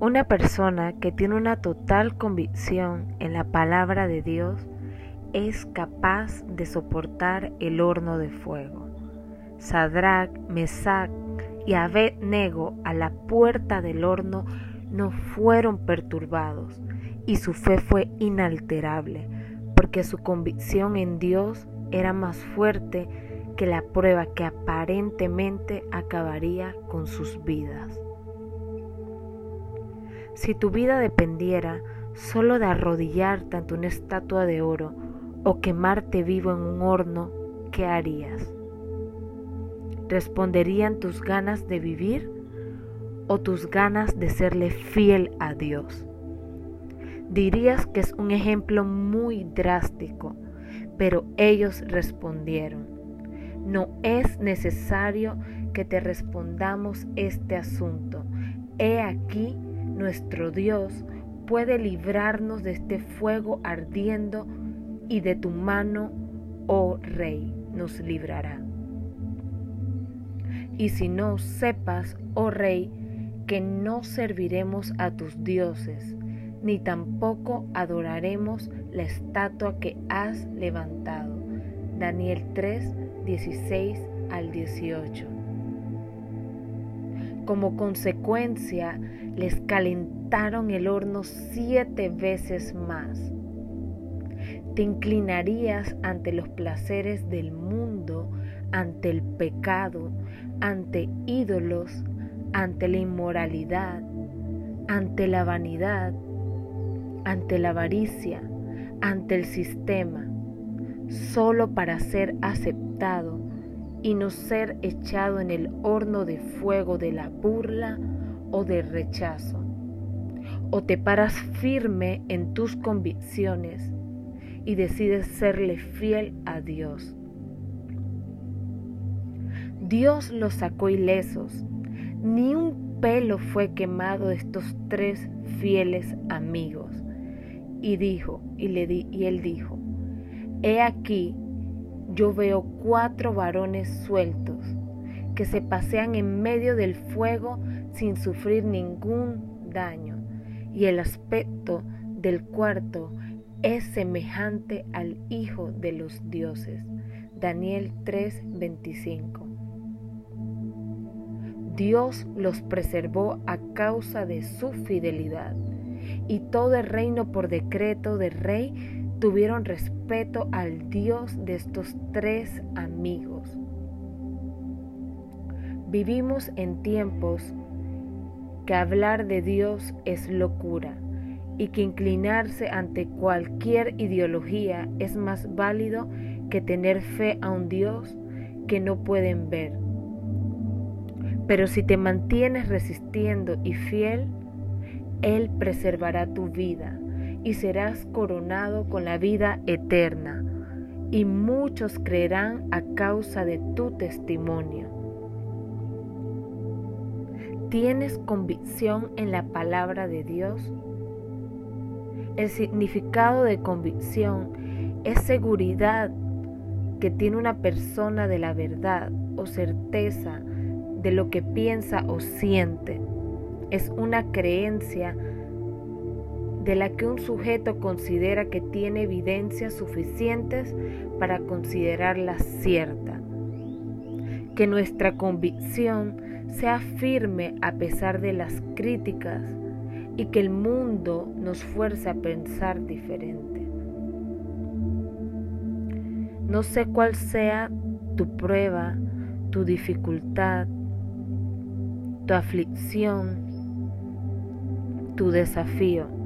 Una persona que tiene una total convicción en la palabra de Dios es capaz de soportar el horno de fuego. Sadrach, Mesach y Abednego a la puerta del horno no fueron perturbados y su fe fue inalterable, porque su convicción en Dios era más fuerte que la prueba que aparentemente acabaría con sus vidas. Si tu vida dependiera solo de arrodillarte ante una estatua de oro o quemarte vivo en un horno, ¿qué harías? ¿Responderían tus ganas de vivir o tus ganas de serle fiel a Dios? Dirías que es un ejemplo muy drástico, pero ellos respondieron, no es necesario que te respondamos este asunto. He aquí, nuestro Dios puede librarnos de este fuego ardiendo y de tu mano, oh Rey, nos librará. Y si no sepas, oh Rey, que no serviremos a tus dioses, ni tampoco adoraremos la estatua que has levantado. Daniel 3, 16 al 18. Como consecuencia, les calentaron el horno siete veces más. Te inclinarías ante los placeres del mundo, ante el pecado, ante ídolos, ante la inmoralidad, ante la vanidad, ante la avaricia, ante el sistema, solo para ser aceptado y no ser echado en el horno de fuego de la burla o del rechazo. O te paras firme en tus convicciones y decides serle fiel a Dios. Dios los sacó ilesos, ni un pelo fue quemado de estos tres fieles amigos. Y dijo, y, le di, y él dijo, He aquí, yo veo cuatro varones sueltos que se pasean en medio del fuego sin sufrir ningún daño, y el aspecto del cuarto es semejante al Hijo de los dioses. Daniel 3:25. Dios los preservó a causa de su fidelidad, y todo el reino por decreto del rey tuvieron respeto al Dios de estos tres amigos. Vivimos en tiempos que hablar de Dios es locura y que inclinarse ante cualquier ideología es más válido que tener fe a un Dios que no pueden ver. Pero si te mantienes resistiendo y fiel, Él preservará tu vida y serás coronado con la vida eterna, y muchos creerán a causa de tu testimonio. ¿Tienes convicción en la palabra de Dios? El significado de convicción es seguridad que tiene una persona de la verdad o certeza de lo que piensa o siente. Es una creencia de la que un sujeto considera que tiene evidencias suficientes para considerarla cierta. Que nuestra convicción sea firme a pesar de las críticas y que el mundo nos fuerce a pensar diferente. No sé cuál sea tu prueba, tu dificultad, tu aflicción, tu desafío.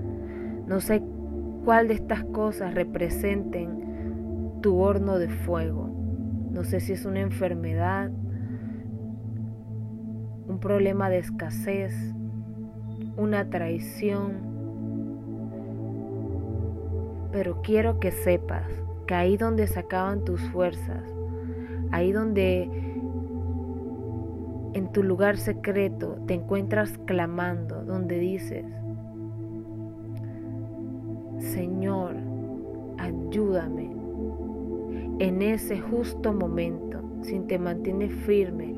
No sé cuál de estas cosas representen tu horno de fuego. No sé si es una enfermedad, un problema de escasez, una traición. Pero quiero que sepas que ahí donde se acaban tus fuerzas, ahí donde en tu lugar secreto te encuentras clamando, donde dices, Señor, ayúdame. En ese justo momento, si te mantienes firme,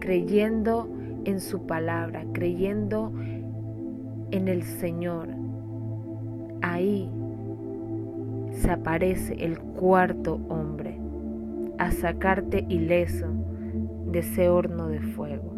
creyendo en su palabra, creyendo en el Señor, ahí se aparece el cuarto hombre a sacarte ileso de ese horno de fuego.